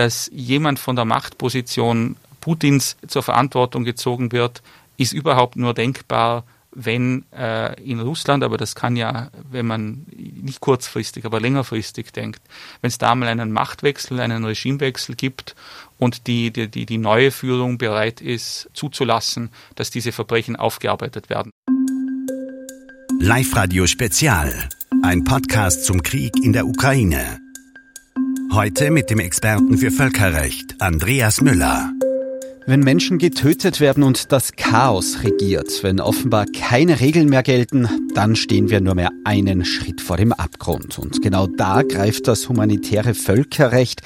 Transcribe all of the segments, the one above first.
dass jemand von der Machtposition Putins zur Verantwortung gezogen wird, ist überhaupt nur denkbar, wenn äh, in Russland, aber das kann ja, wenn man nicht kurzfristig, aber längerfristig denkt, wenn es da mal einen Machtwechsel, einen Regimewechsel gibt und die, die, die, die neue Führung bereit ist, zuzulassen, dass diese Verbrechen aufgearbeitet werden. Live Radio Spezial, ein Podcast zum Krieg in der Ukraine. Heute mit dem Experten für Völkerrecht, Andreas Müller. Wenn Menschen getötet werden und das Chaos regiert, wenn offenbar keine Regeln mehr gelten, dann stehen wir nur mehr einen Schritt vor dem Abgrund. Und genau da greift das humanitäre Völkerrecht.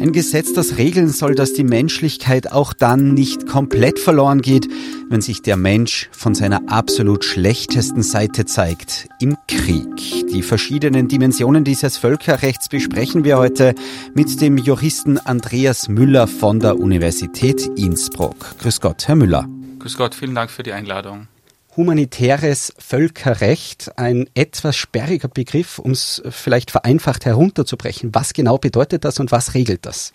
Ein Gesetz, das regeln soll, dass die Menschlichkeit auch dann nicht komplett verloren geht, wenn sich der Mensch von seiner absolut schlechtesten Seite zeigt, im Krieg. Die verschiedenen Dimensionen dieses Völkerrechts besprechen wir heute mit dem Juristen Andreas Müller von der Universität Innsbruck. Innsbruck. Grüß Gott, Herr Müller. Grüß Gott, vielen Dank für die Einladung. Humanitäres Völkerrecht, ein etwas sperriger Begriff, um es vielleicht vereinfacht herunterzubrechen. Was genau bedeutet das und was regelt das?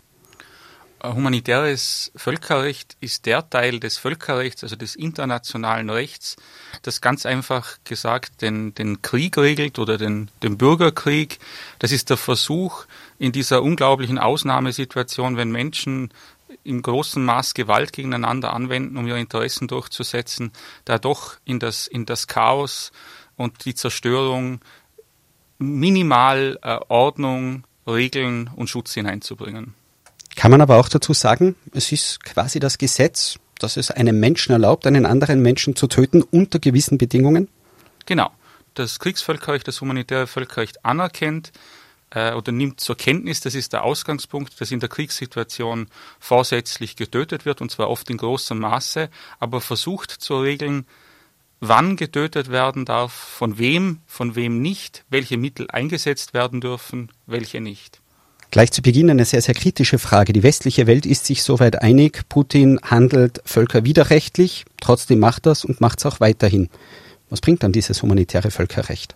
Humanitäres Völkerrecht ist der Teil des Völkerrechts, also des internationalen Rechts, das ganz einfach gesagt den, den Krieg regelt oder den, den Bürgerkrieg. Das ist der Versuch, in dieser unglaublichen Ausnahmesituation, wenn Menschen im großen Maß Gewalt gegeneinander anwenden, um ihre Interessen durchzusetzen, da doch in das, in das Chaos und die Zerstörung minimal äh, Ordnung, Regeln und Schutz hineinzubringen. Kann man aber auch dazu sagen, es ist quasi das Gesetz, dass es einem Menschen erlaubt, einen anderen Menschen zu töten unter gewissen Bedingungen? Genau. Das Kriegsvölkerrecht, das humanitäre Völkerrecht anerkennt, äh, oder nimmt zur Kenntnis, das ist der Ausgangspunkt, dass in der Kriegssituation vorsätzlich getötet wird, und zwar oft in großem Maße, aber versucht zu regeln, wann getötet werden darf, von wem, von wem nicht, welche Mittel eingesetzt werden dürfen, welche nicht. Gleich zu Beginn eine sehr, sehr kritische Frage. Die westliche Welt ist sich soweit einig, Putin handelt völkerwiderrechtlich, trotzdem macht das und macht es auch weiterhin. Was bringt dann dieses humanitäre Völkerrecht?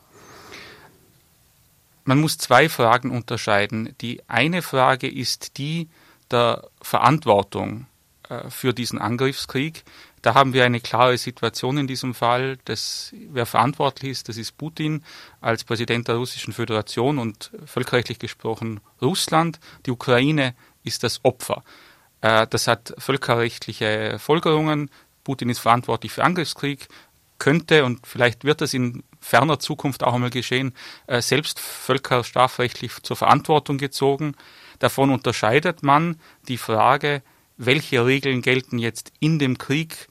Man muss zwei Fragen unterscheiden. Die eine Frage ist die der Verantwortung äh, für diesen Angriffskrieg. Da haben wir eine klare Situation in diesem Fall. dass wer verantwortlich ist, das ist Putin als Präsident der Russischen Föderation und völkerrechtlich gesprochen Russland. Die Ukraine ist das Opfer. Äh, das hat völkerrechtliche Folgerungen. Putin ist verantwortlich für Angriffskrieg, könnte und vielleicht wird das in ferner Zukunft auch einmal geschehen, äh, selbst völkerstrafrechtlich zur Verantwortung gezogen. Davon unterscheidet man die Frage, welche Regeln gelten jetzt in dem Krieg,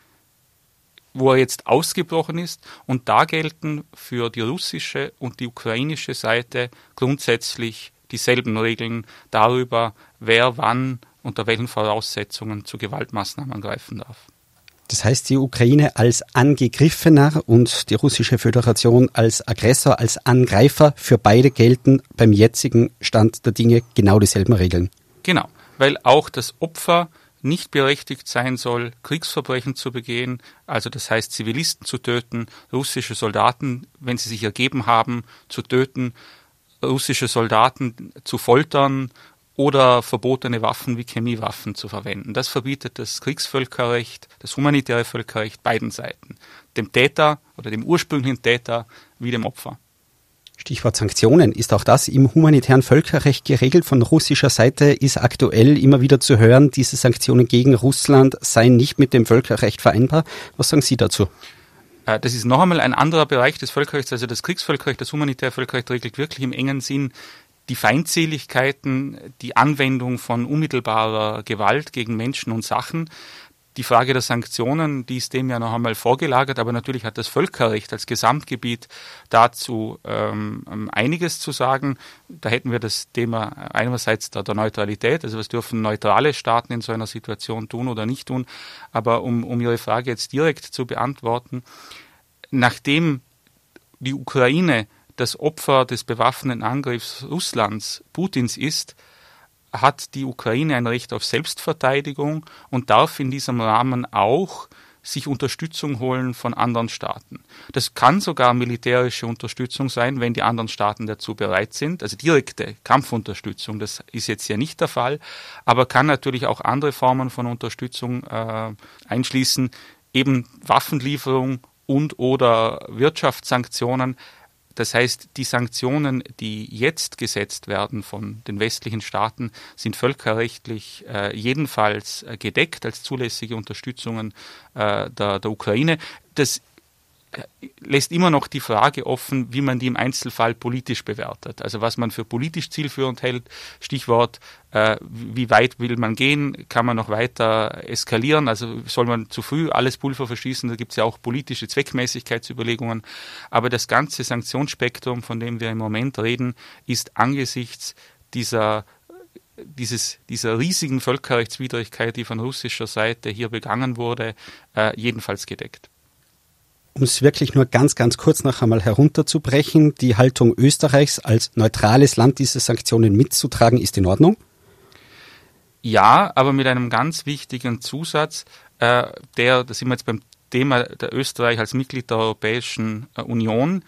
wo er jetzt ausgebrochen ist. Und da gelten für die russische und die ukrainische Seite grundsätzlich dieselben Regeln darüber, wer wann unter welchen Voraussetzungen zu Gewaltmaßnahmen greifen darf. Das heißt, die Ukraine als Angegriffener und die russische Föderation als Aggressor, als Angreifer, für beide gelten beim jetzigen Stand der Dinge genau dieselben Regeln. Genau, weil auch das Opfer nicht berechtigt sein soll, Kriegsverbrechen zu begehen, also das heißt Zivilisten zu töten, russische Soldaten, wenn sie sich ergeben haben, zu töten, russische Soldaten zu foltern oder verbotene Waffen wie Chemiewaffen zu verwenden. Das verbietet das Kriegsvölkerrecht, das humanitäre Völkerrecht beiden Seiten, dem Täter oder dem ursprünglichen Täter wie dem Opfer. Stichwort Sanktionen. Ist auch das im humanitären Völkerrecht geregelt? Von russischer Seite ist aktuell immer wieder zu hören, diese Sanktionen gegen Russland seien nicht mit dem Völkerrecht vereinbar. Was sagen Sie dazu? Äh, das ist noch einmal ein anderer Bereich des Völkerrechts, also das Kriegsvölkerrecht, das humanitäre Völkerrecht regelt wirklich im engen Sinn die Feindseligkeiten, die Anwendung von unmittelbarer Gewalt gegen Menschen und Sachen. Die Frage der Sanktionen, die ist dem ja noch einmal vorgelagert, aber natürlich hat das Völkerrecht als Gesamtgebiet dazu ähm, einiges zu sagen. Da hätten wir das Thema einerseits der, der, Neutralität, also was dürfen neutrale Staaten in so einer Situation tun oder nicht tun. Aber um, um Ihre Frage jetzt direkt zu beantworten, nachdem die Ukraine das Opfer des bewaffneten Angriffs Russlands, Putins ist, hat die Ukraine ein Recht auf Selbstverteidigung und darf in diesem Rahmen auch sich Unterstützung holen von anderen Staaten. Das kann sogar militärische Unterstützung sein, wenn die anderen Staaten dazu bereit sind. Also direkte Kampfunterstützung, das ist jetzt ja nicht der Fall, aber kann natürlich auch andere Formen von Unterstützung äh, einschließen, eben Waffenlieferung und oder Wirtschaftssanktionen. Das heißt, die Sanktionen, die jetzt gesetzt werden von den westlichen Staaten, sind völkerrechtlich äh, jedenfalls äh, gedeckt als zulässige Unterstützungen äh, der, der Ukraine. Das lässt immer noch die Frage offen, wie man die im Einzelfall politisch bewertet. Also was man für politisch zielführend hält, Stichwort, äh, wie weit will man gehen, kann man noch weiter eskalieren, also soll man zu früh alles Pulver verschießen, da gibt es ja auch politische Zweckmäßigkeitsüberlegungen. Aber das ganze Sanktionsspektrum, von dem wir im Moment reden, ist angesichts dieser dieses, dieser riesigen Völkerrechtswidrigkeit, die von russischer Seite hier begangen wurde, äh, jedenfalls gedeckt um es wirklich nur ganz, ganz kurz noch einmal herunterzubrechen, die Haltung Österreichs als neutrales Land diese Sanktionen mitzutragen, ist in Ordnung? Ja, aber mit einem ganz wichtigen Zusatz, äh, der, da sind wir jetzt beim Thema der Österreich als Mitglied der Europäischen äh, Union.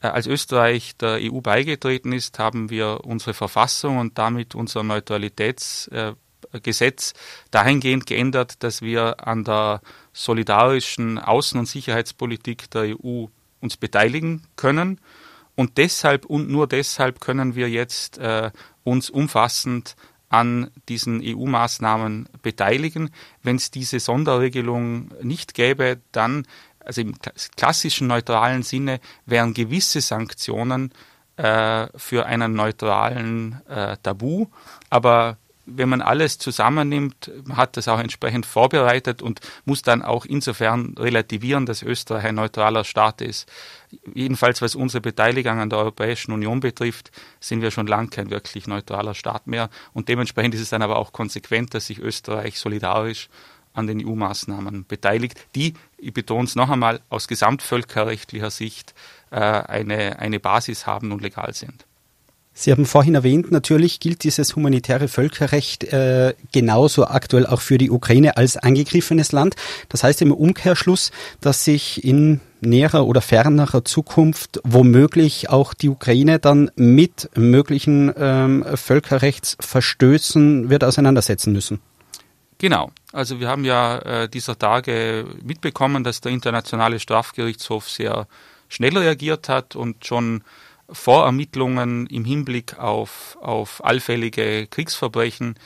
Äh, als Österreich der EU beigetreten ist, haben wir unsere Verfassung und damit unser Neutralitätsgesetz dahingehend geändert, dass wir an der solidarischen Außen- und Sicherheitspolitik der EU uns beteiligen können. Und deshalb und nur deshalb können wir jetzt äh, uns umfassend an diesen EU-Maßnahmen beteiligen. Wenn es diese Sonderregelung nicht gäbe, dann, also im klassischen neutralen Sinne, wären gewisse Sanktionen äh, für einen neutralen äh, Tabu. Aber wenn man alles zusammennimmt, hat das auch entsprechend vorbereitet und muss dann auch insofern relativieren, dass Österreich ein neutraler Staat ist. Jedenfalls was unsere Beteiligung an der Europäischen Union betrifft, sind wir schon lange kein wirklich neutraler Staat mehr. Und dementsprechend ist es dann aber auch konsequent, dass sich Österreich solidarisch an den EU-Maßnahmen beteiligt, die, ich betone es noch einmal, aus gesamtvölkerrechtlicher Sicht äh, eine, eine Basis haben und legal sind. Sie haben vorhin erwähnt, natürlich gilt dieses humanitäre Völkerrecht äh, genauso aktuell auch für die Ukraine als angegriffenes Land. Das heißt im Umkehrschluss, dass sich in näherer oder fernerer Zukunft womöglich auch die Ukraine dann mit möglichen ähm, Völkerrechtsverstößen wird auseinandersetzen müssen. Genau. Also wir haben ja äh, dieser Tage mitbekommen, dass der Internationale Strafgerichtshof sehr schnell reagiert hat und schon Vorermittlungen im Hinblick auf, auf allfällige Kriegsverbrechen,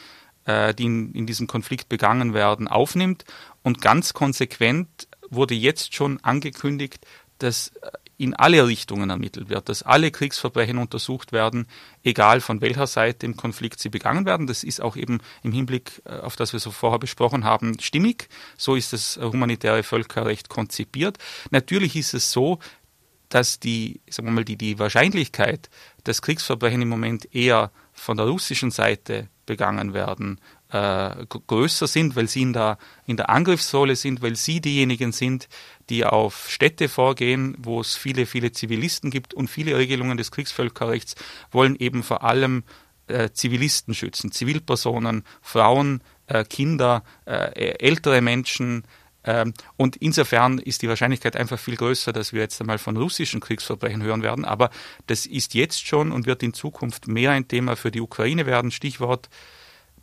äh, die in, in diesem Konflikt begangen werden, aufnimmt. Und ganz konsequent wurde jetzt schon angekündigt, dass in alle Richtungen ermittelt wird, dass alle Kriegsverbrechen untersucht werden, egal von welcher Seite im Konflikt sie begangen werden. Das ist auch eben im Hinblick äh, auf das wir so vorher besprochen haben, stimmig. So ist das humanitäre Völkerrecht konzipiert. Natürlich ist es so, dass die, sagen wir mal, die, die Wahrscheinlichkeit, dass Kriegsverbrechen im Moment eher von der russischen Seite begangen werden, äh, größer sind, weil sie in der, in der Angriffsrolle sind, weil sie diejenigen sind, die auf Städte vorgehen, wo es viele, viele Zivilisten gibt und viele Regelungen des Kriegsvölkerrechts wollen eben vor allem äh, Zivilisten schützen, Zivilpersonen, Frauen, äh, Kinder, äh, ältere Menschen, und insofern ist die Wahrscheinlichkeit einfach viel größer, dass wir jetzt einmal von russischen Kriegsverbrechen hören werden. Aber das ist jetzt schon und wird in Zukunft mehr ein Thema für die Ukraine werden. Stichwort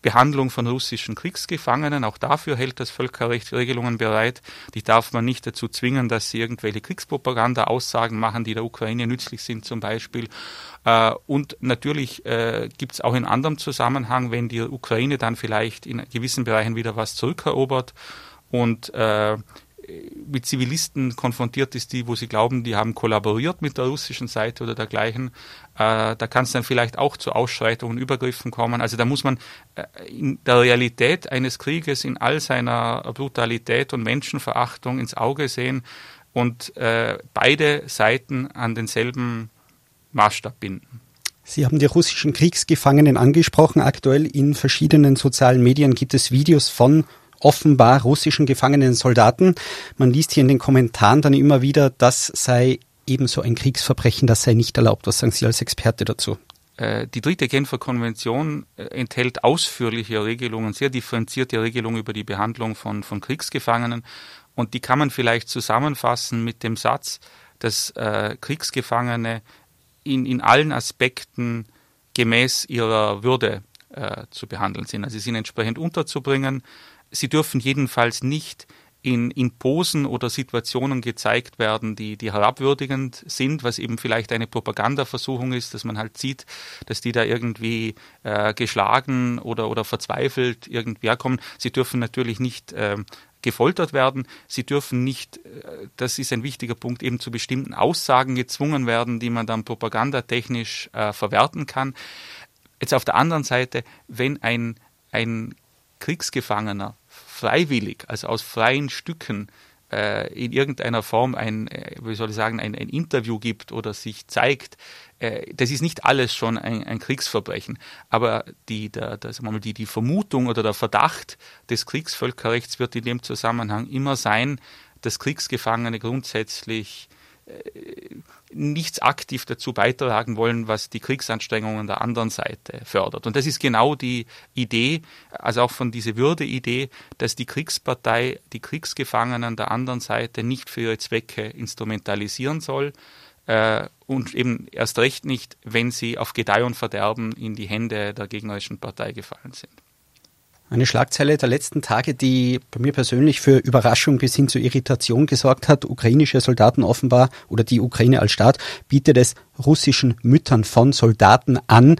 Behandlung von russischen Kriegsgefangenen. Auch dafür hält das Völkerrecht Regelungen bereit. Die darf man nicht dazu zwingen, dass sie irgendwelche Kriegspropaganda-Aussagen machen, die der Ukraine nützlich sind zum Beispiel. Äh, und natürlich äh, gibt es auch in anderem Zusammenhang, wenn die Ukraine dann vielleicht in gewissen Bereichen wieder was zurückerobert und äh, mit Zivilisten konfrontiert ist, die, wo sie glauben, die haben kollaboriert mit der russischen Seite oder dergleichen, äh, da kann es dann vielleicht auch zu Ausschreitungen, Übergriffen kommen. Also da muss man äh, in der Realität eines Krieges in all seiner Brutalität und Menschenverachtung ins Auge sehen und äh, beide Seiten an denselben Maßstab binden. Sie haben die russischen Kriegsgefangenen angesprochen. Aktuell in verschiedenen sozialen Medien gibt es Videos von offenbar russischen gefangenen Soldaten. Man liest hier in den Kommentaren dann immer wieder, das sei ebenso ein Kriegsverbrechen, das sei nicht erlaubt. Was sagen Sie als Experte dazu? äh, die dritte Genfer Konvention äh, enthält ausführliche Regelungen, sehr differenzierte Regelungen über die Behandlung von, von Kriegsgefangenen. Und die kann man vielleicht zusammenfassen mit dem Satz, dass äh, Kriegsgefangene in, in allen Aspekten gemäß ihrer Würde äh, zu behandeln sind. Also sie sind entsprechend unterzubringen. Sie dürfen jedenfalls nicht in, in Posen oder Situationen gezeigt werden, die, die herabwürdigend sind, was eben vielleicht eine Propagandaversuchung ist, dass man halt sieht, dass die da irgendwie äh, geschlagen oder, oder verzweifelt irgendwie herkommen. Sie dürfen natürlich nicht äh, gefoltert werden. Sie dürfen nicht, äh, das ist ein wichtiger Punkt, eben zu bestimmten Aussagen gezwungen werden, die man dann propagandatechnisch äh, verwerten kann. Jetzt auf der anderen Seite, wenn ein, ein Kriegsgefangener freiwillig, also aus freien Stücken äh, in irgendeiner Form ein, äh, wie soll ich sagen, ein, ein Interview gibt oder sich zeigt, äh, das ist nicht alles schon ein, ein Kriegsverbrechen. Aber die, der, der, die, die Vermutung oder der Verdacht des Kriegsvölkerrechts wird in dem Zusammenhang immer sein, dass Kriegsgefangene grundsätzlich nichts aktiv dazu beitragen wollen, was die Kriegsanstrengungen der anderen Seite fördert. Und das ist genau die Idee, also auch von dieser Würde-Idee, dass die Kriegspartei die Kriegsgefangenen der anderen Seite nicht für ihre Zwecke instrumentalisieren soll äh, und eben erst recht nicht, wenn sie auf Gedeih und Verderben in die Hände der gegnerischen Partei gefallen sind. Eine Schlagzeile der letzten Tage, die bei mir persönlich für Überraschung bis hin zu Irritation gesorgt hat. Ukrainische Soldaten offenbar oder die Ukraine als Staat bietet es russischen Müttern von Soldaten an,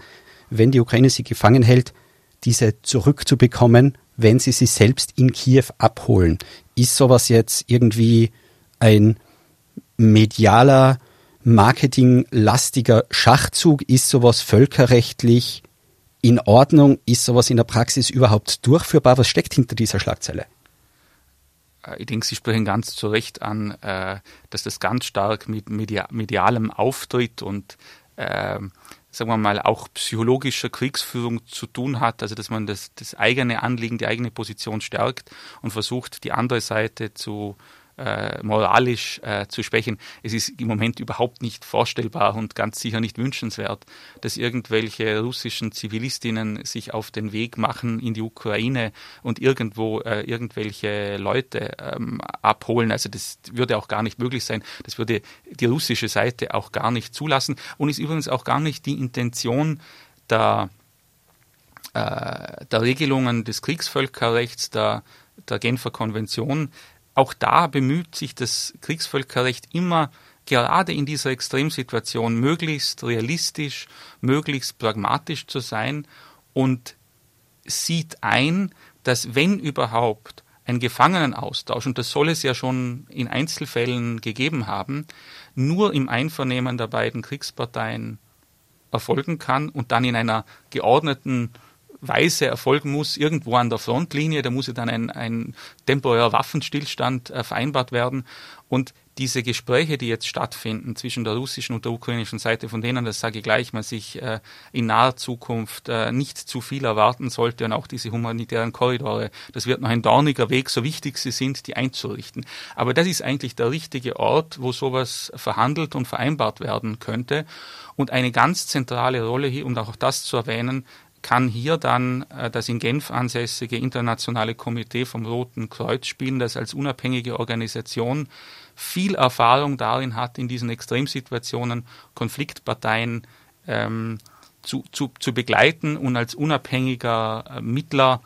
wenn die Ukraine sie gefangen hält, diese zurückzubekommen, wenn sie sie selbst in Kiew abholen. Ist sowas jetzt irgendwie ein medialer, marketinglastiger Schachzug? Ist sowas völkerrechtlich in Ordnung? Ist sowas in der Praxis überhaupt durchführbar? Was steckt hinter dieser Schlagzeile? Äh, ich denke, Sie sprechen ganz zu Recht an, äh, dass das ganz stark mit medialem Auftritt und äh, sagen wir mal, auch psychologischer Kriegsführung zu tun hat, also dass man das, das eigene Anliegen, die eigene Position stärkt und versucht, die andere Seite zu äh, moralisch äh, zu schwächen. Es ist im Moment überhaupt nicht vorstellbar und ganz sicher nicht wünschenswert, dass irgendwelche russischen Zivilistinnen sich auf den Weg machen in die Ukraine und irgendwo äh, irgendwelche Leute ähm, abholen. Also das würde auch gar nicht möglich sein. Das würde die russische Seite auch gar nicht zulassen und ist übrigens auch gar nicht die Intention der, äh, der Regelungen des Kriegsvölkerrechts, der, der Genfer Konvention, auch da bemüht sich das Kriegsvölkerrecht immer gerade in dieser Extremsituation möglichst realistisch, möglichst pragmatisch zu sein und sieht ein, dass wenn überhaupt ein Gefangenenaustausch, und das soll es ja schon in Einzelfällen gegeben haben, nur im Einvernehmen der beiden Kriegsparteien erfolgen kann und dann in einer geordneten Weise erfolgen muss, irgendwo an der Frontlinie. Da muss ja dann ein, ein temporärer Waffenstillstand äh, vereinbart werden. Und diese Gespräche, die jetzt stattfinden zwischen der russischen und der ukrainischen Seite, von denen, das sage ich gleich, man sich äh, in naher Zukunft äh, nicht zu viel erwarten sollte und auch diese humanitären Korridore, das wird noch ein dorniger Weg, so wichtig sie sind, die einzurichten. Aber das ist eigentlich der richtige Ort, wo sowas verhandelt und vereinbart werden könnte. Und eine ganz zentrale Rolle hier, um auch das zu erwähnen, kann hier dann äh, das in Genf ansässige internationale Komitee vom Roten Kreuz spielen, das als unabhängige Organisation viel Erfahrung darin hat, in diesen Extremsituationen Konfliktparteien ähm, zu, zu, zu begleiten und als unabhängiger äh, Mittler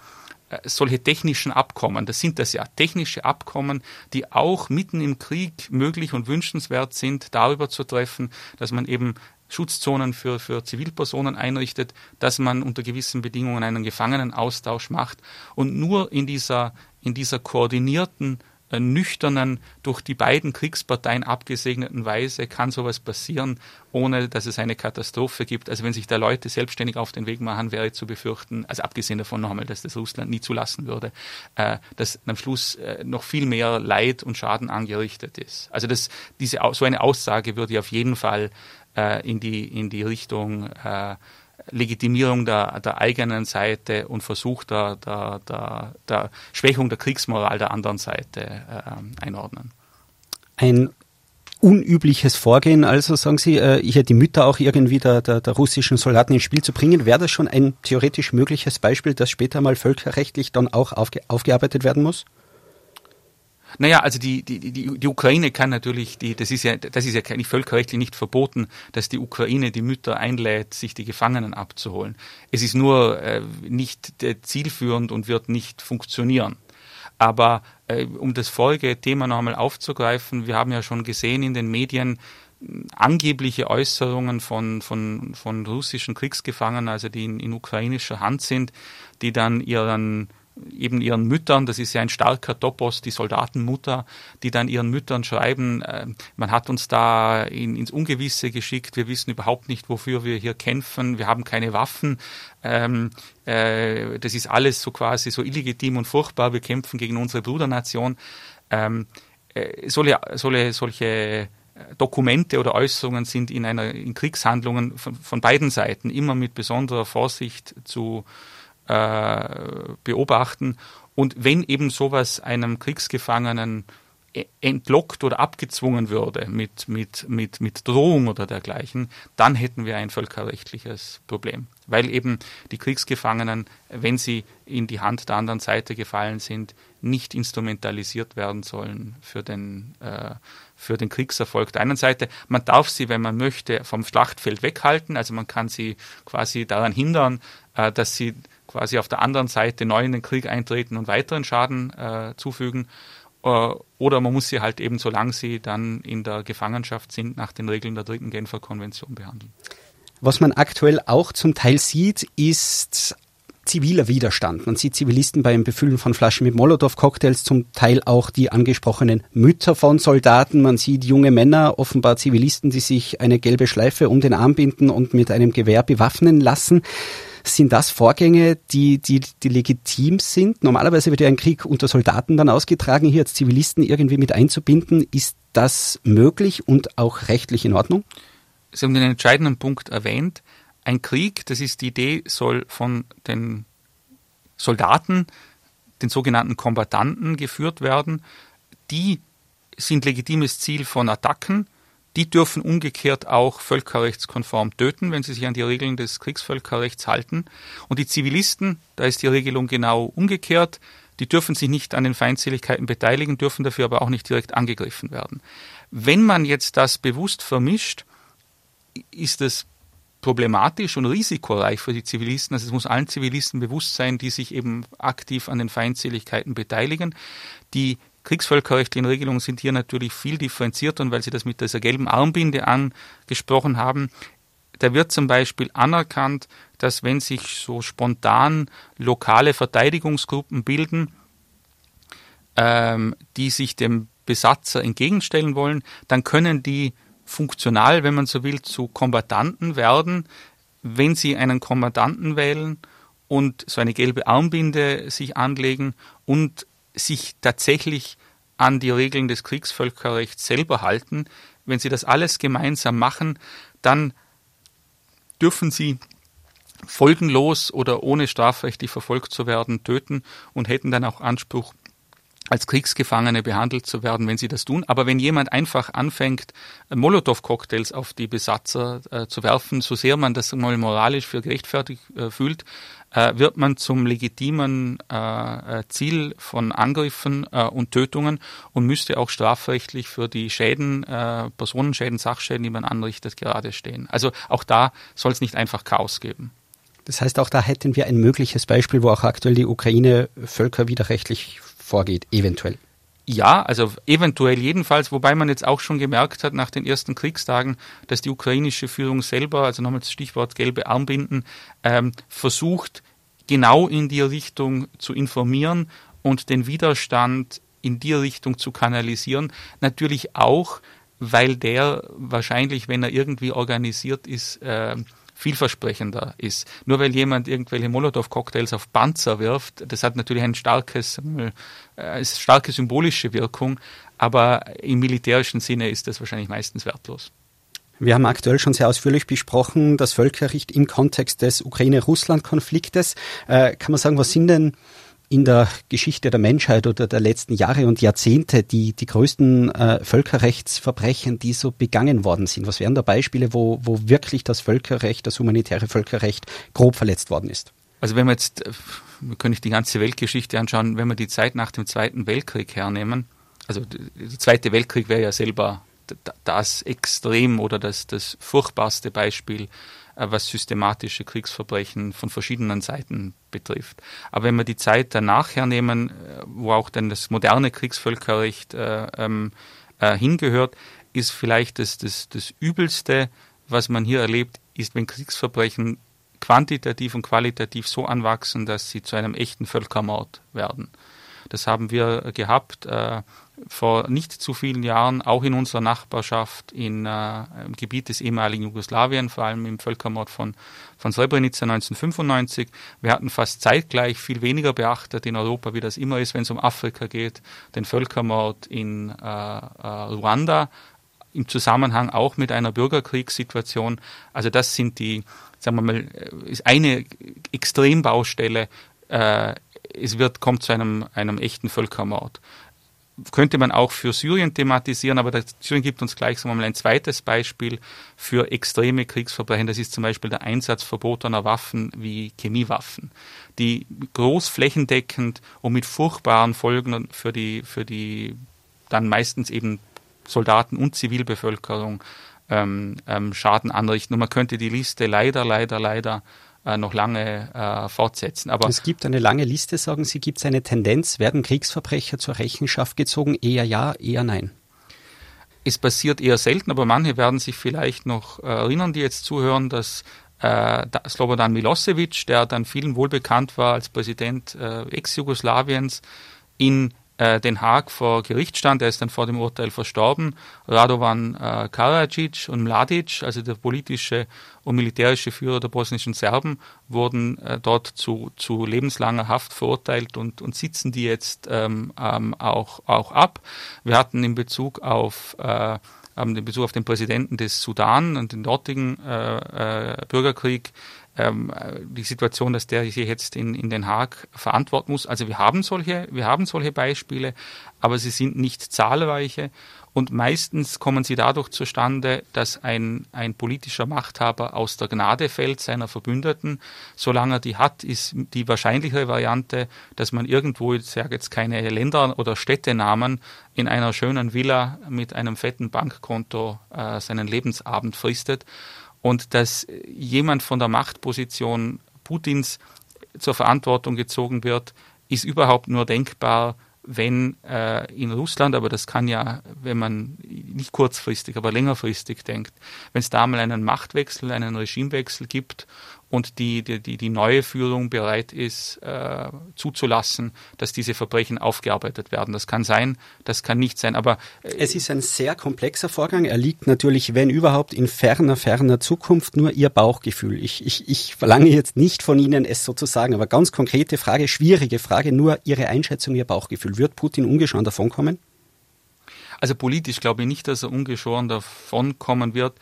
äh, solche technischen Abkommen, das sind das ja, technische Abkommen, die auch mitten im Krieg möglich und wünschenswert sind, darüber zu treffen, dass man eben Schutzzonen für, für Zivilpersonen einrichtet, dass man unter gewissen Bedingungen einen Gefangenenaustausch macht. Und nur in dieser, in dieser koordinierten, äh, nüchternen, durch die beiden Kriegsparteien abgesegneten Weise kann sowas passieren, ohne dass es eine Katastrophe gibt. Also wenn sich da Leute selbstständig auf den Weg machen, wäre zu befürchten, also abgesehen davon nochmal, dass das Russland nie zulassen würde, äh, dass am Schluss äh, noch viel mehr Leid und Schaden angerichtet ist. Also das, diese, so eine Aussage würde ich auf jeden Fall äh, in, die, in die Richtung äh, Legitimierung der, der eigenen Seite und Versuch der, der, der, der Schwächung der Kriegsmoral der anderen Seite äh, einordnen. Ein unübliches Vorgehen. Also sagen Sie, äh, hier die Mütter auch irgendwie der, der, der russischen Soldaten ins Spiel zu bringen. Wäre das schon ein theoretisch mögliches Beispiel, das später mal völkerrechtlich dann auch aufge, aufgearbeitet werden muss? Naja, also die, die, die, die Ukraine kann natürlich, die, das ist ja, das ist ja nicht völkerrechtlich nicht verboten, dass die Ukraine die Mütter einlädt, sich die Gefangenen abzuholen. Es ist nur äh, nicht äh, zielführend und wird nicht funktionieren. Aber äh, um das vorige Thema noch einmal aufzugreifen, wir haben ja schon gesehen in den Medien, angebliche Äußerungen von, von, von russischen Kriegsgefangenen, also die in, in ukrainischer Hand sind, die dann ihren eben ihren Müttern, das ist ja ein starker Topos, die Soldatenmutter, die dann ihren Müttern schreiben, äh, man hat uns da in, ins Ungewisse geschickt, wir wissen überhaupt nicht, wofür wir hier kämpfen, wir haben keine Waffen, ähm, äh, das ist alles so quasi so illegitim und furchtbar, wir kämpfen gegen unsere Brudernation. Ähm, äh, solche, solche, solche äh, Dokumente oder Äußerungen sind in einer in Kriegshandlungen von, von beiden Seiten immer mit besonderer Vorsicht zu äh, beobachten. Und wenn eben sowas einem Kriegsgefangenen e-, entlockt oder abgezwungen würde mit, mit, mit, mit Drohung oder dergleichen, dann hätten wir ein völkerrechtliches Problem. Weil eben die Kriegsgefangenen, wenn sie in die Hand der anderen Seite gefallen sind, nicht instrumentalisiert werden sollen für den, äh, für den Kriegserfolg der einen Seite. Man darf sie, wenn man möchte, vom Schlachtfeld weghalten. Also man kann sie quasi daran hindern, äh, dass sie quasi auf der anderen Seite neu in den Krieg eintreten und weiteren Schaden äh, zufügen. Äh, oder man muss sie halt eben, solange sie dann in der Gefangenschaft sind, nach den Regeln der dritten Genfer Konvention behandeln. Was man aktuell auch zum Teil sieht, ist ziviler Widerstand. Man sieht Zivilisten beim Befüllen von Flaschen mit Molotow-Cocktails, zum Teil auch die angesprochenen Mütter von Soldaten. Man sieht junge Männer, offenbar Zivilisten, die sich eine gelbe Schleife um den Arm binden und mit einem Gewehr bewaffnen lassen. Sind das Vorgänge, die, die, die legitim sind? Normalerweise wird ja ein Krieg unter Soldaten dann ausgetragen. Hier als Zivilisten irgendwie mit einzubinden, ist das möglich und auch rechtlich in Ordnung? Sie haben den entscheidenden Punkt erwähnt. Ein Krieg, das ist die Idee, soll von den Soldaten, den sogenannten Kombattanten geführt werden. Die sind legitimes Ziel von Attacken die dürfen umgekehrt auch völkerrechtskonform töten, wenn sie sich an die Regeln des Kriegsvölkerrechts halten. Und die Zivilisten, da ist die Regelung genau umgekehrt, die dürfen sich nicht an den Feindseligkeiten beteiligen, dürfen dafür aber auch nicht direkt angegriffen werden. Wenn man jetzt das bewusst vermischt, ist es problematisch und risikoreich für die Zivilisten. Also es muss allen Zivilisten bewusst sein, die sich eben aktiv an den Feindseligkeiten beteiligen. Die kriegsvölkerrechtlichen Regelungen sind hier natürlich viel differenzierter und weil Sie das mit dieser gelben Armbinde angesprochen haben, da wird zum Beispiel anerkannt, dass wenn sich so spontan lokale Verteidigungsgruppen bilden, ähm, die sich dem Besatzer entgegenstellen wollen, dann können die funktional, wenn man so will, zu Kombattanten werden, wenn sie einen Kombattanten wählen und so eine gelbe Armbinde sich anlegen und sich tatsächlich an die Regeln des Kriegsvölkerrechts selber halten. Wenn sie das alles gemeinsam machen, dann dürfen sie folgenlos oder ohne strafrechtlich verfolgt zu werden töten und hätten dann auch Anspruch als Kriegsgefangene behandelt zu werden, wenn sie das tun. Aber wenn jemand einfach anfängt, Molotow-Cocktails auf die Besatzer äh, zu werfen, so sehr man das mal moralisch für gerechtfertigt äh, fühlt, äh, wird man zum legitimen äh, äh, Ziel von Angriffen äh, und Tötungen und müsste auch strafrechtlich für die Schäden, Personenschäden, Sachschäden, die man anrichtet, gerade stehen. Also auch da soll es nicht einfach Chaos geben. Das heißt, auch da hätten wir ein mögliches Beispiel, wo auch aktuell die Ukraine völkerwiderrechtlich vorgeht, eventuell. Ja, also eventuell jedenfalls, wobei man jetzt auch schon gemerkt hat nach den ersten Kriegstagen, dass die ukrainische Führung selber, also nochmal das Stichwort gelbe Armbinden, ähm, versucht, genau in die Richtung zu informieren und den Widerstand in die Richtung zu kanalisieren. Natürlich auch, weil der wahrscheinlich, wenn er irgendwie organisiert ist, äh, vielversprechender ist. Nur weil jemand irgendwelche Molotow-Cocktails auf Panzer wirft, das hat natürlich ein starkes, äh, eine starke symbolische Wirkung, aber im militärischen Sinne ist das wahrscheinlich meistens wertlos. Wir haben aktuell schon sehr ausführlich besprochen, das Völkerrecht im Kontext des Ukraine-Russland-Konfliktes. Äh, kann man sagen, was sind denn in der Geschichte der Menschheit oder der letzten Jahre und Jahrzehnte die, die größten äh, Völkerrechtsverbrechen, die so begangen worden sind? Was wären da Beispiele, wo, wo wirklich das Völkerrecht, das humanitäre Völkerrecht grob verletzt worden ist? Also wenn wir jetzt, wir können nicht die ganze Weltgeschichte anschauen, wenn wir die Zeit nach dem Zweiten Weltkrieg hernehmen, also der Zweite Weltkrieg wäre ja selber das Extrem oder das, das furchtbarste Beispiel äh, was systematische Kriegsverbrechen von verschiedenen Seiten betrifft. Aber wenn wir die Zeit danach hernehmen, äh, wo auch dann das moderne Kriegsvölkerrecht äh, ähm, äh, hingehört, ist vielleicht das, das, das Übelste, was man hier erlebt, ist, wenn Kriegsverbrechen quantitativ und qualitativ so anwachsen, dass sie zu einem echten Völkermord werden. Das haben wir gehabt. Äh, vor nicht zu vielen Jahren auch in unserer Nachbarschaft in, äh, im Gebiet des ehemaligen Jugoslawien, vor allem im Völkermord von, von Srebrenica 1995. Wir hatten fast zeitgleich viel weniger beachtet in Europa, wie das immer ist, wenn es um Afrika geht, den Völkermord in äh, äh, Ruanda im Zusammenhang auch mit einer Bürgerkriegssituation. Also das sind die, sagen wir mal, äh, ist eine Extrembaustelle. Äh, es wird, kommt zu einem, einem echten Völkermord könnte man auch für Syrien thematisieren, aber Syrien gibt uns gleich sagen mal, ein zweites Beispiel für extreme Kriegsverbrechen. Das ist zum Beispiel der Einsatz verbotener Waffen wie Chemiewaffen, die großflächendeckend und mit furchtbaren Folgen für die, für die dann meistens eben Soldaten und Zivilbevölkerung ähm, ähm, Schaden anrichten. Und man könnte die Liste leider, leider, leider noch lange äh, fortsetzen. Aber es gibt eine lange Liste, sagen Sie, gibt es eine Tendenz, werden Kriegsverbrecher zur Rechenschaft gezogen? Eher ja, eher nein. Es passiert eher selten, aber manche werden sich vielleicht noch erinnern, die jetzt zuhören, dass äh, Slobodan Milosevic, der dann vielen wohl bekannt war als Präsident äh, Ex-Jugoslawiens, in äh, Den Haag vor Gericht stand. Er ist dann vor dem Urteil verstorben. Radovan äh, Karadzic und Mladic, also der politische und militärische Führer der bosnischen Serben, wurden äh, dort zu, zu lebenslanger Haft verurteilt und, und sitzen die jetzt ähm, ähm, auch, auch ab. Wir hatten in Bezug auf äh, haben in Bezug auf den Präsidenten des Sudan und den dortigen äh, äh, Bürgerkrieg ähm, die Situation, dass der sich jetzt in, in Den Haag verantworten muss. Also wir haben solche, wir haben solche Beispiele, aber sie sind nicht zahlreiche und meistens kommen sie dadurch zustande, dass ein, ein politischer Machthaber aus der Gnade fällt seiner Verbündeten. Solange er die hat, ist die wahrscheinlichere Variante, dass man irgendwo, ich sage jetzt keine Länder- oder Städtenamen, in einer schönen Villa mit einem fetten Bankkonto äh, seinen Lebensabend fristet und dass jemand von der Machtposition Putins zur Verantwortung gezogen wird, ist überhaupt nur denkbar, wenn äh, in Russland, aber das kann ja, wenn man nicht kurzfristig, aber längerfristig denkt, wenn es da mal einen Machtwechsel, einen Regimewechsel gibt und die, die, die neue Führung bereit ist, äh, zuzulassen, dass diese Verbrechen aufgearbeitet werden. Das kann sein, das kann nicht sein, aber äh, es ist ein sehr komplexer Vorgang. Er liegt natürlich, wenn überhaupt, in ferner, ferner Zukunft. Nur Ihr Bauchgefühl. Ich, ich, ich verlange jetzt nicht von Ihnen, es sozusagen, aber ganz konkrete Frage, schwierige Frage, nur Ihre Einschätzung, Ihr Bauchgefühl. Wird Putin ungeschoren davonkommen? Also politisch glaube ich nicht, dass er ungeschoren davonkommen wird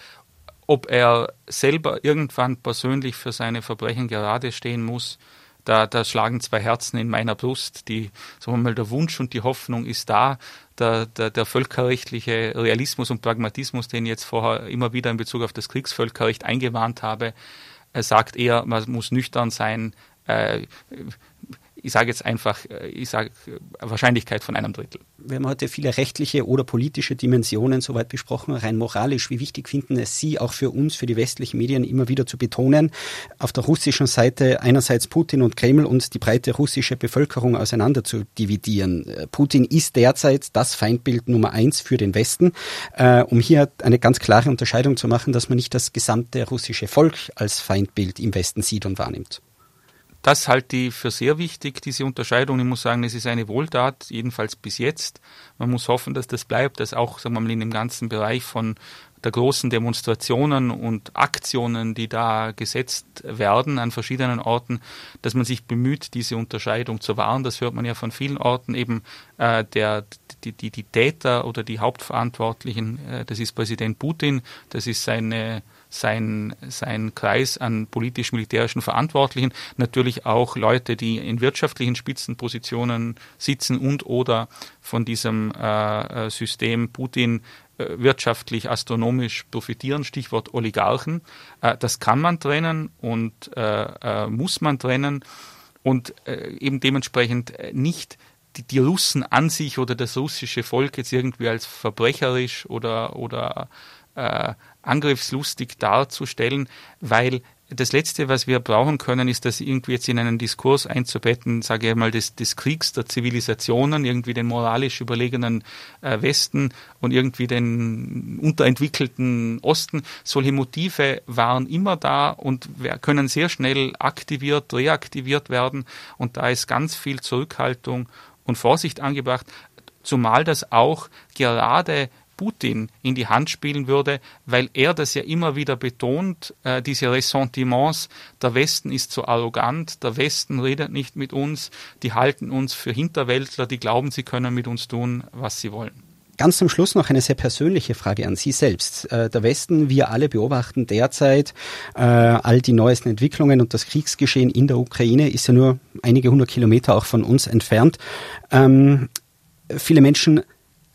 ob er selber irgendwann persönlich für seine Verbrechen gerade stehen muss, da, da schlagen zwei Herzen in meiner Brust. Die, sagen wir mal, der Wunsch und die Hoffnung ist da. Der, der, der völkerrechtliche Realismus und Pragmatismus, den ich jetzt vorher immer wieder in Bezug auf das Kriegsvölkerrecht eingewarnt habe, sagt eher, man muss nüchtern sein. Äh, ich sage jetzt einfach, äh, ich sage äh, Wahrscheinlichkeit von einem Drittel. Wir haben heute viele rechtliche oder politische Dimensionen soweit besprochen, rein moralisch. Wie wichtig finden es Sie auch für uns, für die westlichen Medien immer wieder zu betonen, auf der russischen Seite einerseits Putin und Kreml und die breite russische Bevölkerung auseinander zu dividieren. Äh, Putin ist derzeit das Feindbild Nummer eins für den Westen. um hier eine ganz klare Unterscheidung zu machen, dass man nicht das gesamte russische Volk als Feindbild im Westen sieht und wahrnimmt. Das halte ich für sehr wichtig, diese Unterscheidung. Ich muss sagen, es ist eine Wohltat, jedenfalls bis jetzt. Man muss hoffen, dass das bleibt, dass auch sagen wir mal, in dem ganzen Bereich von der großen Demonstrationen und Aktionen, die da gesetzt werden an verschiedenen Orten, dass man sich bemüht, diese Unterscheidung zu wahren. Das hört man ja von vielen Orten eben äh, der die, die, die Täter oder die Hauptverantwortlichen, äh, das ist Präsident Putin, das ist seine sein, sein Kreis an politisch-militärischen Verantwortlichen, natürlich auch Leute, die in wirtschaftlichen Spitzenpositionen sitzen und oder von diesem äh, äh System Putin äh, wirtschaftlich, astronomisch profitieren, Stichwort Oligarchen. Äh, das kann man trennen und äh, muss man trennen. Und eben dementsprechend nicht die, die Russen an sich oder das russische Volk jetzt irgendwie als verbrecherisch oder, oder äh, angriffslustig darzustellen, weil das Letzte, was wir brauchen können, ist das irgendwie jetzt in einen Diskurs einzubetten, sage ich mal, des, des Kriegs der Zivilisationen, irgendwie den moralisch überlegenen äh, Westen und irgendwie den unterentwickelten Osten. Solche Motive waren immer da und können sehr schnell aktiviert, reaktiviert werden. Und da ist ganz viel Zurückhaltung und Vorsicht angebracht, zumal das auch gerade Putin in die Hand spielen würde, weil er das ja immer wieder betont, äh, diese Ressentiments, der Westen ist so arrogant, der Westen redet nicht mit uns, die halten uns für Hinterwäldler, die glauben, sie können mit uns tun, was sie wollen. Ganz zum Schluss noch eine sehr persönliche Frage an Sie selbst. Äh, der Westen, wir alle beobachten derzeit äh, all die neuesten Entwicklungen und das Kriegsgeschehen in der Ukraine ist ja nur einige hundert Kilometer auch von uns entfernt. Ähm, viele Menschen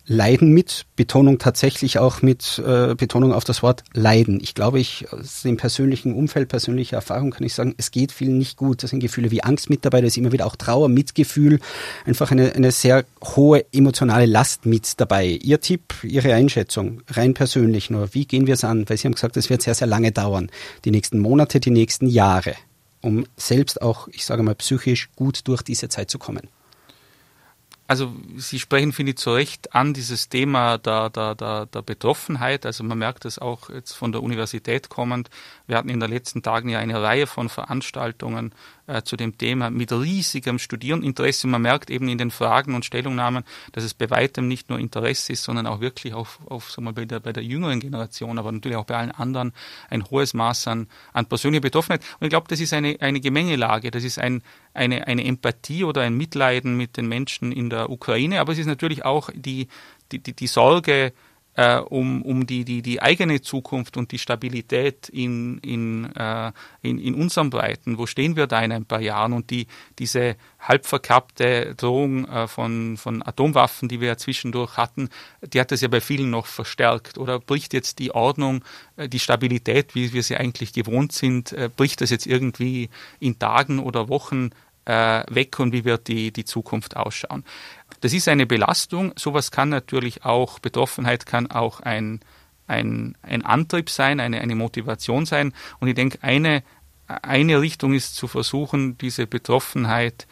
Leiden mit, Betonung tatsächlich auch mit äh, Betonung auf das Wort Leiden. Ich glaube, ich aus dem persönlichen Umfeld, persönlicher Erfahrung kann ich sagen, es geht vielen nicht gut. Da sind Gefühle wie Angst mit dabei, da ist immer wieder auch Trauer, Mitgefühl, einfach eine, eine sehr hohe emotionale Last mit dabei. Ihr Tipp, Ihre Einschätzung, rein persönlich nur, wie gehen wir es an? Weil Sie haben gesagt, es wird sehr, sehr lange dauern. Die nächsten Monate, die nächsten Jahre, um selbst auch, ich sage mal, psychisch gut durch diese Zeit zu kommen also Sie sprechen, finde ich, zu Recht an dieses Thema der, der, der, der Betroffenheit. Also man merkt das auch jetzt von der Universität kommend. Wir hatten in den letzten Tagen ja eine Reihe von Veranstaltungen äh, zu dem Thema mit riesigem Studiereninteresse. Man merkt eben in den Fragen und Stellungnahmen, dass es bei weitem nicht nur Interesse ist, sondern auch wirklich auf, auf sagen wir, bei, der, bei der jüngeren Generation, aber natürlich auch bei allen anderen ein hohes Maß an, an persönlicher Betroffenheit. Und ich glaube, das ist eine, eine Gemengelage. Das ist ein, eine, eine Empathie oder ein Mitleiden mit den Menschen in der Ukraine, aber es ist natürlich auch die, die, die, die Sorge, äh, um, um die, die, die eigene Zukunft und die Stabilität in, in, äh, in, in unseren Breiten. Wo stehen wir da in ein paar Jahren? Und die, diese halb verkappte Drohung äh, von, von Atomwaffen, die wir ja zwischendurch hatten, die hat das ja bei vielen noch verstärkt. Oder bricht jetzt die Ordnung, äh, die Stabilität, wie wir sie eigentlich gewohnt sind, äh, bricht das jetzt irgendwie in Tagen oder Wochen äh, weg und wie wird die, die Zukunft ausschauen. Das ist eine Belastung. Sowas kann natürlich auch, Betroffenheit kann auch ein, ein, ein Antrieb sein, eine, eine Motivation sein. Und ich denke, eine, eine Richtung ist zu versuchen, diese Betroffenheit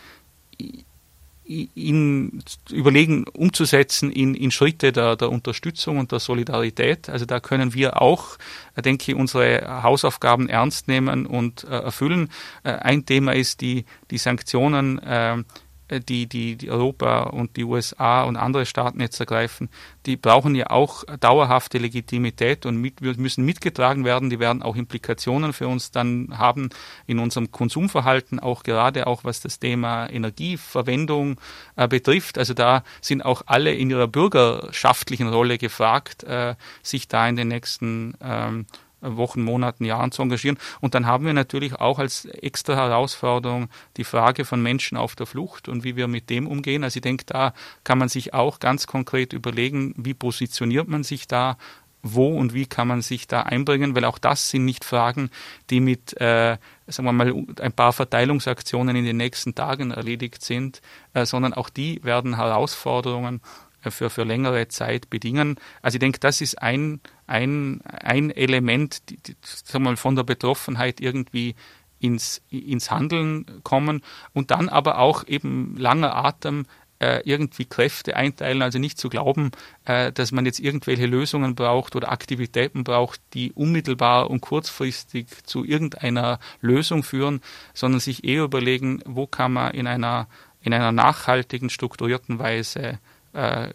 in überlegen, umzusetzen in, in Schritte der, der Unterstützung und der Solidarität. Also da können wir auch, denke ich, unsere Hausaufgaben ernst nehmen und äh, erfüllen. Äh, ein Thema ist die, die Sanktionen äh, die, die, die Europa und die USA und andere Staaten jetzt ergreifen, die brauchen ja auch dauerhafte Legitimität und mit, müssen mitgetragen werden. Die werden auch Implikationen für uns dann haben in unserem Konsumverhalten, auch gerade auch was das Thema Energieverwendung äh, betrifft. Also da sind auch alle in ihrer bürgerschaftlichen Rolle gefragt, äh, sich da in den nächsten ähm, Wochen, Monaten, Jahren zu engagieren. Und dann haben wir natürlich auch als extra Herausforderung die Frage von Menschen auf der Flucht und wie wir mit dem umgehen. Also ich denke, da kann man sich auch ganz konkret überlegen, wie positioniert man sich da, wo und wie kann man sich da einbringen, weil auch das sind nicht Fragen, die mit, äh, sagen wir mal, ein paar Verteilungsaktionen in den nächsten Tagen erledigt sind, äh, sondern auch die werden Herausforderungen für, für längere Zeit bedingen. Also ich denke, das ist ein, ein, ein Element, die, die, sagen wir mal, von der Betroffenheit irgendwie ins, ins Handeln kommen und dann aber auch eben langer Atem äh, irgendwie Kräfte einteilen, also nicht zu glauben, äh, dass man jetzt irgendwelche Lösungen braucht oder Aktivitäten braucht, die unmittelbar und kurzfristig zu irgendeiner Lösung führen, sondern sich eher überlegen, wo kann man in einer, in einer nachhaltigen, strukturierten Weise äh,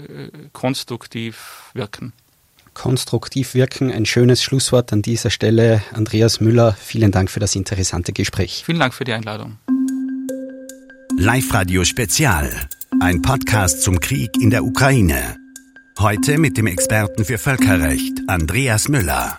konstruktiv wirken. Konstruktiv wirken, ein schönes Schlusswort an dieser Stelle. Andreas Müller, vielen Dank für das interessante Gespräch. Vielen Dank für die Einladung. Live Radio Spezial, ein Podcast zum Krieg in der Ukraine. Heute mit dem Experten für Völkerrecht, Andreas Müller.